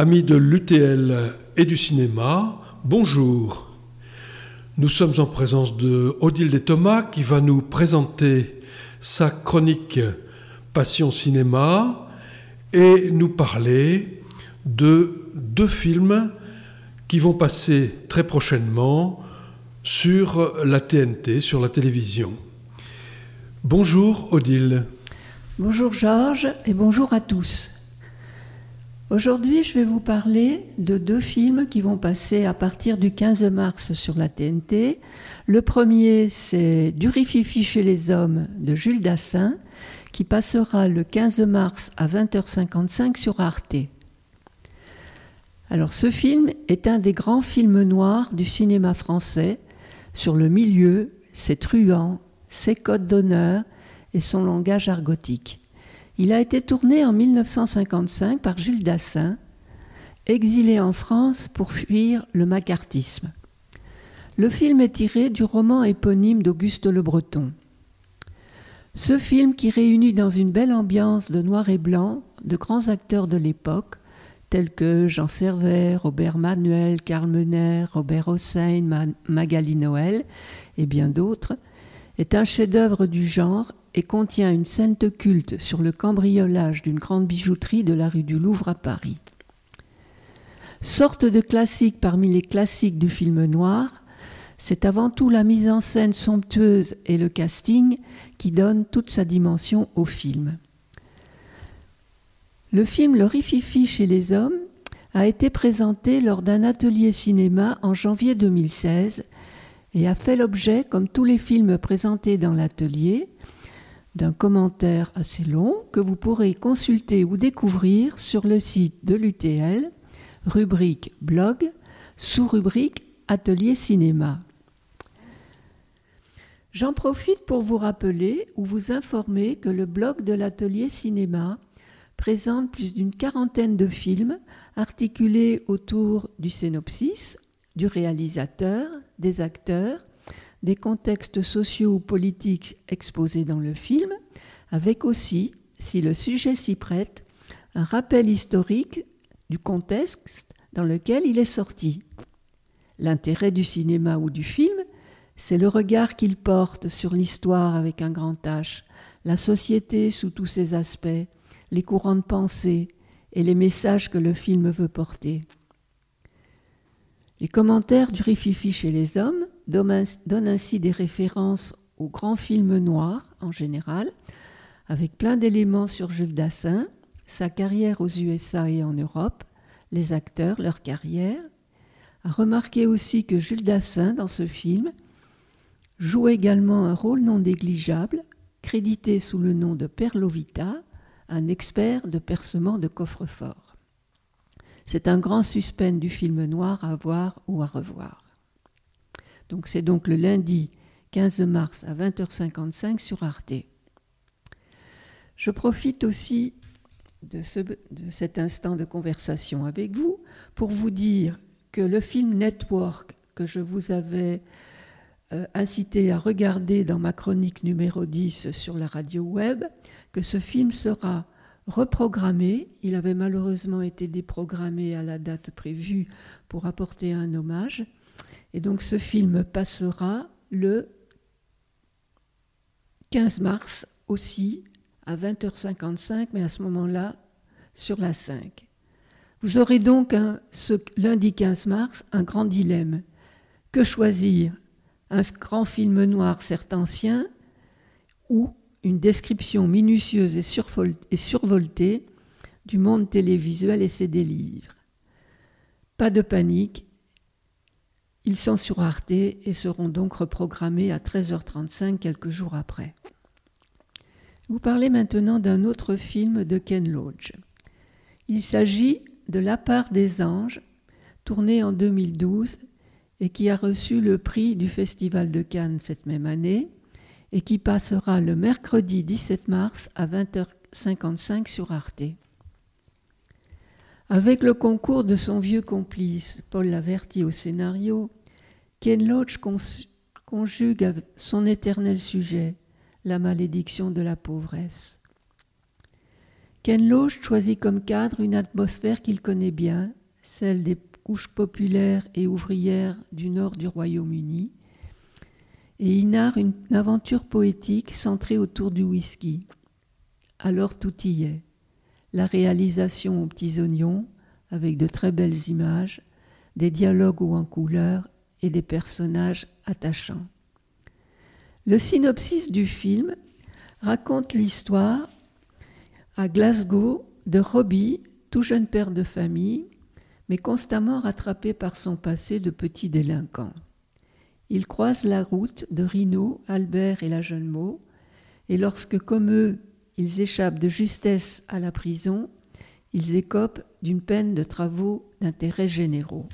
Amis de l'UTL et du cinéma, bonjour. Nous sommes en présence de Odile Thomas qui va nous présenter sa chronique Passion Cinéma et nous parler de deux films qui vont passer très prochainement sur la TNT, sur la télévision. Bonjour Odile. Bonjour Georges et bonjour à tous. Aujourd'hui, je vais vous parler de deux films qui vont passer à partir du 15 mars sur la TNT. Le premier, c'est Du rififi chez les hommes de Jules Dassin, qui passera le 15 mars à 20h55 sur Arte. Alors, ce film est un des grands films noirs du cinéma français sur le milieu, ses truands, ses codes d'honneur et son langage argotique. Il a été tourné en 1955 par Jules Dassin, exilé en France pour fuir le macartisme. Le film est tiré du roman éponyme d'Auguste Le Breton. Ce film qui réunit dans une belle ambiance de noir et blanc de grands acteurs de l'époque, tels que Jean Servet, Robert Manuel, Karl Mener, Robert Hossein, Magali Noël et bien d'autres, est un chef-d'œuvre du genre et contient une scène culte sur le cambriolage d'une grande bijouterie de la rue du Louvre à Paris. Sorte de classique parmi les classiques du film noir, c'est avant tout la mise en scène somptueuse et le casting qui donnent toute sa dimension au film. Le film Le Rififi chez les hommes a été présenté lors d'un atelier cinéma en janvier 2016 et a fait l'objet, comme tous les films présentés dans l'atelier, d'un commentaire assez long que vous pourrez consulter ou découvrir sur le site de l'UTL, rubrique blog, sous-rubrique Atelier cinéma. J'en profite pour vous rappeler ou vous informer que le blog de l'Atelier cinéma présente plus d'une quarantaine de films articulés autour du synopsis, du réalisateur, des acteurs des contextes sociaux ou politiques exposés dans le film, avec aussi, si le sujet s'y prête, un rappel historique du contexte dans lequel il est sorti. L'intérêt du cinéma ou du film, c'est le regard qu'il porte sur l'histoire avec un grand H, la société sous tous ses aspects, les courants de pensée et les messages que le film veut porter. Les commentaires du Rififi chez les hommes donne ainsi des références aux grands films noirs en général, avec plein d'éléments sur Jules Dassin, sa carrière aux USA et en Europe, les acteurs, leur carrière. A remarquer aussi que Jules Dassin, dans ce film, joue également un rôle non négligeable, crédité sous le nom de Perlovita, un expert de percement de coffre-fort. C'est un grand suspense du film noir à voir ou à revoir. Donc c'est donc le lundi 15 mars à 20h55 sur Arte. Je profite aussi de, cet instant de conversation avec vous pour vous dire que le film Network que je vous avais euh, incité à regarder dans ma chronique numéro 10 sur la radio web, que ce film sera reprogrammé. Il avait malheureusement été déprogrammé à la date prévue pour apporter un hommage. Et donc ce film passera le 15 mars aussi à 20h55, mais à ce moment-là sur la 5. Vous aurez donc ce lundi 15 mars un grand dilemme. Que choisir? Un grand film noir certes ancien ou une description minutieuse et survoltée du monde télévisuel et ses délivres? Pas de panique, ils sont sur Arte et seront donc reprogrammés à 13h35 quelques jours après. Vous parlez maintenant d'un autre film de Ken Loach. Il s'agit de La part des anges, tourné en 2012 et qui a reçu le prix du Festival de Cannes cette même année et qui passera le mercredi 17 mars à 20h55 sur Arte. Avec le concours de son vieux complice, Paul Laverty au scénario, Ken Loach conjugue son éternel sujet, la malédiction de la pauvresse. Ken Loach choisit comme cadre une atmosphère qu'il connaît bien, celle des couches populaires et ouvrières du nord du Royaume-Uni, et il narre une aventure poétique centrée autour du whisky. Alors tout y est. La réalisation aux petits oignons, avec de très belles images, des dialogues ou en couleur et des personnages attachants. Le synopsis du film raconte l'histoire à Glasgow de Robbie, tout jeune père de famille, mais constamment rattrapé par son passé de petit délinquant. Il croise la route de Rino, Albert et la jeune Mo, et lorsque, comme eux, ils échappent de justesse à la prison, ils écopent d'une peine de travaux d'intérêt généraux.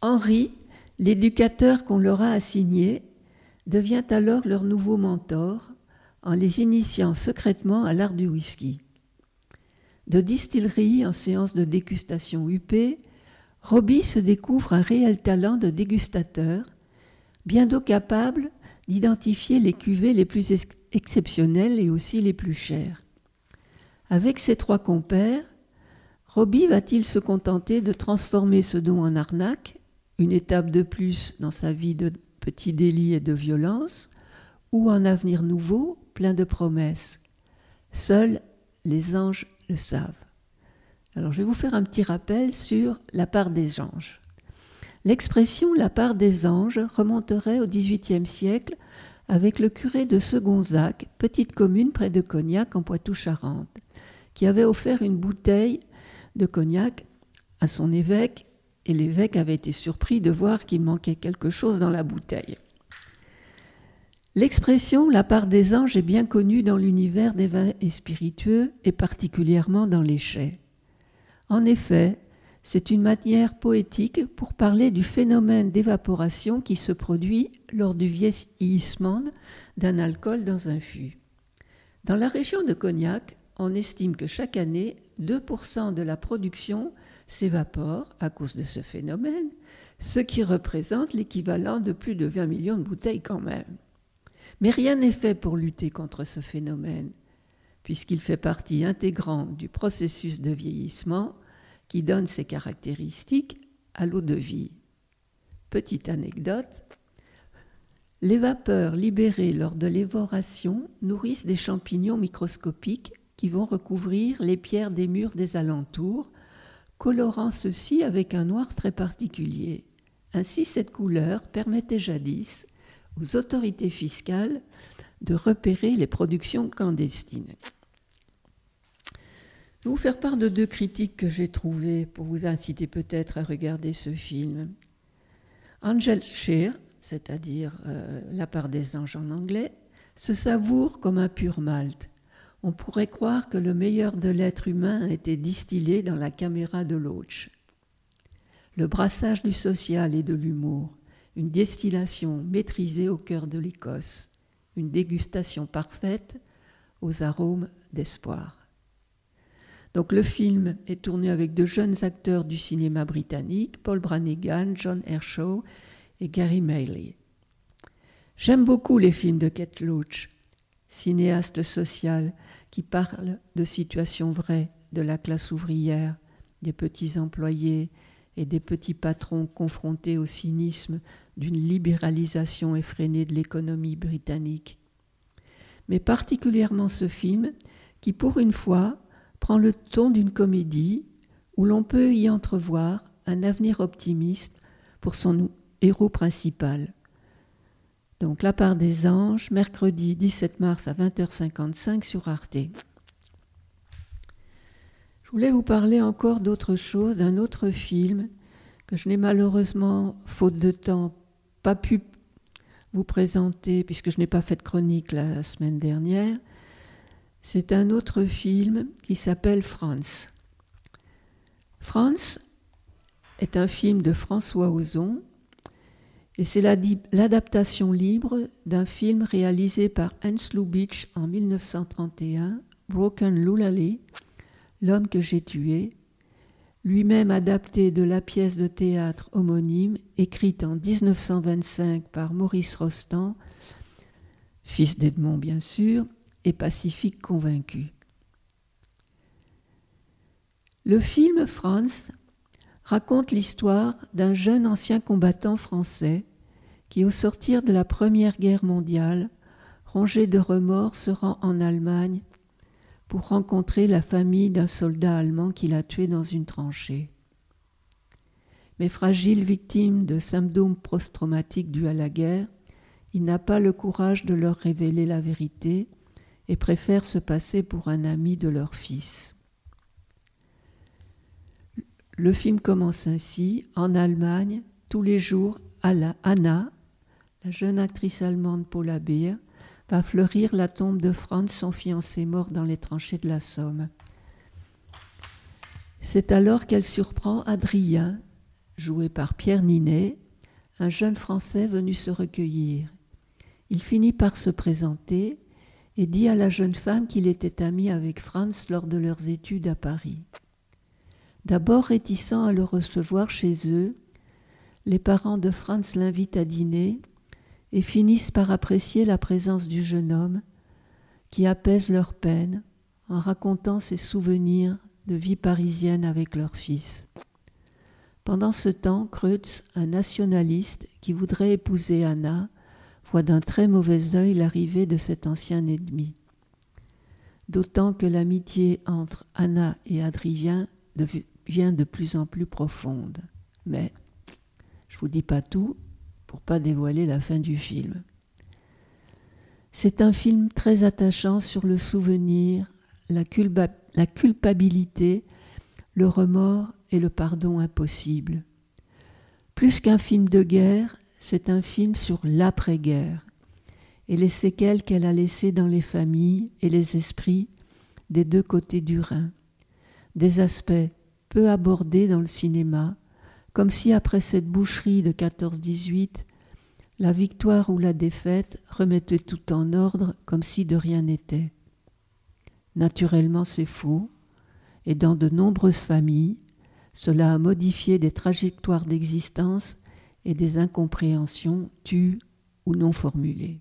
Henri, l'éducateur qu'on leur a assigné, devient alors leur nouveau mentor en les initiant secrètement à l'art du whisky. De distillerie en séance de dégustation UP, Robbie se découvre un réel talent de dégustateur, bientôt capable d'identifier les cuvées les plus exceptionnelles et aussi les plus chères. Avec ses trois compères, Robbie va-t-il se contenter de transformer ce don en arnaque, une étape de plus dans sa vie de petit délit et de violence, ou un avenir nouveau, plein de promesses? Seuls les anges le savent. Alors je vais vous faire un petit rappel sur la part des anges. L'expression la part des anges remonterait au XVIIIe siècle avec le curé de Segonzac, petite commune près de Cognac en Poitou-Charentes, qui avait offert une bouteille de cognac à son évêque et l'évêque avait été surpris de voir qu'il manquait quelque chose dans la bouteille. L'expression la part des anges est bien connue dans l'univers des vins et spiritueux et particulièrement dans les chais. En effet, c'est une manière poétique pour parler du phénomène d'évaporation qui se produit lors du vieillissement d'un alcool dans un fût. Dans la région de Cognac, on estime que chaque année, 2% de la production s'évapore à cause de ce phénomène, ce qui représente l'équivalent de plus de 20 millions de bouteilles quand même. Mais rien n'est fait pour lutter contre ce phénomène, puisqu'il fait partie intégrante du processus de vieillissement qui donne ses caractéristiques à l'eau de vie. Petite anecdote, les vapeurs libérées lors de l'évoration nourrissent des champignons microscopiques qui vont recouvrir les pierres des murs des alentours colorant ceci avec un noir très particulier. Ainsi, cette couleur permettait jadis aux autorités fiscales de repérer les productions clandestines. Je vais vous faire part de deux critiques que j'ai trouvées pour vous inciter peut-être à regarder ce film. Angel Shear, c'est-à-dire euh, La part des anges en anglais, se savoure comme un pur malt. On pourrait croire que le meilleur de l'être humain a été distillé dans la caméra de Loach. Le brassage du social et de l'humour, une distillation maîtrisée au cœur de l'Écosse, une dégustation parfaite aux arômes d'espoir. Donc le film est tourné avec de jeunes acteurs du cinéma britannique, Paul Branigan, John Hershaw et Gary Maley. J'aime beaucoup les films de Kate Loach cinéaste social qui parle de situations vraies de la classe ouvrière, des petits employés et des petits patrons confrontés au cynisme d'une libéralisation effrénée de l'économie britannique. Mais particulièrement ce film qui, pour une fois, prend le ton d'une comédie où l'on peut y entrevoir un avenir optimiste pour son héros principal. Donc La part des anges, mercredi 17 mars à 20h55 sur Arte. Je voulais vous parler encore d'autre chose, d'un autre film que je n'ai malheureusement, faute de temps, pas pu vous présenter puisque je n'ai pas fait de chronique la semaine dernière. C'est un autre film qui s'appelle France. France est un film de François Ozon et c'est l'adaptation libre d'un film réalisé par Hans Lubitsch en 1931, Broken Lulali, L'homme que j'ai tué, lui-même adapté de la pièce de théâtre homonyme écrite en 1925 par Maurice Rostand fils d'Edmond bien sûr, et pacifique convaincu. Le film Franz raconte l'histoire d'un jeune ancien combattant français qui, au sortir de la Première Guerre mondiale, rongé de remords, se rend en Allemagne pour rencontrer la famille d'un soldat allemand qu'il a tué dans une tranchée. Mais fragile victime de symptômes post-traumatiques dus à la guerre, il n'a pas le courage de leur révéler la vérité et préfère se passer pour un ami de leur fils. Le film commence ainsi. En Allemagne, tous les jours, Anna, la jeune actrice allemande Paula Beer, va fleurir la tombe de Franz, son fiancé mort dans les tranchées de la Somme. C'est alors qu'elle surprend Adrien, joué par Pierre Ninet, un jeune Français venu se recueillir. Il finit par se présenter et dit à la jeune femme qu'il était ami avec Franz lors de leurs études à Paris. D'abord réticents à le recevoir chez eux, les parents de Franz l'invitent à dîner et finissent par apprécier la présence du jeune homme qui apaise leur peine en racontant ses souvenirs de vie parisienne avec leur fils. Pendant ce temps, Kreutz, un nationaliste qui voudrait épouser Anna, voit d'un très mauvais œil l'arrivée de cet ancien ennemi. D'autant que l'amitié entre Anna et Adrien devient de plus en plus profonde. Mais je vous dis pas tout pour pas dévoiler la fin du film. C'est un film très attachant sur le souvenir, la culpabilité, le remords et le pardon impossible. Plus qu'un film de guerre, c'est un film sur l'après-guerre et les séquelles qu'elle a laissées dans les familles et les esprits des deux côtés du Rhin. Des aspects peu abordé dans le cinéma, comme si après cette boucherie de 14-18, la victoire ou la défaite remettait tout en ordre comme si de rien n'était. Naturellement, c'est faux, et dans de nombreuses familles, cela a modifié des trajectoires d'existence et des incompréhensions tues ou non formulées.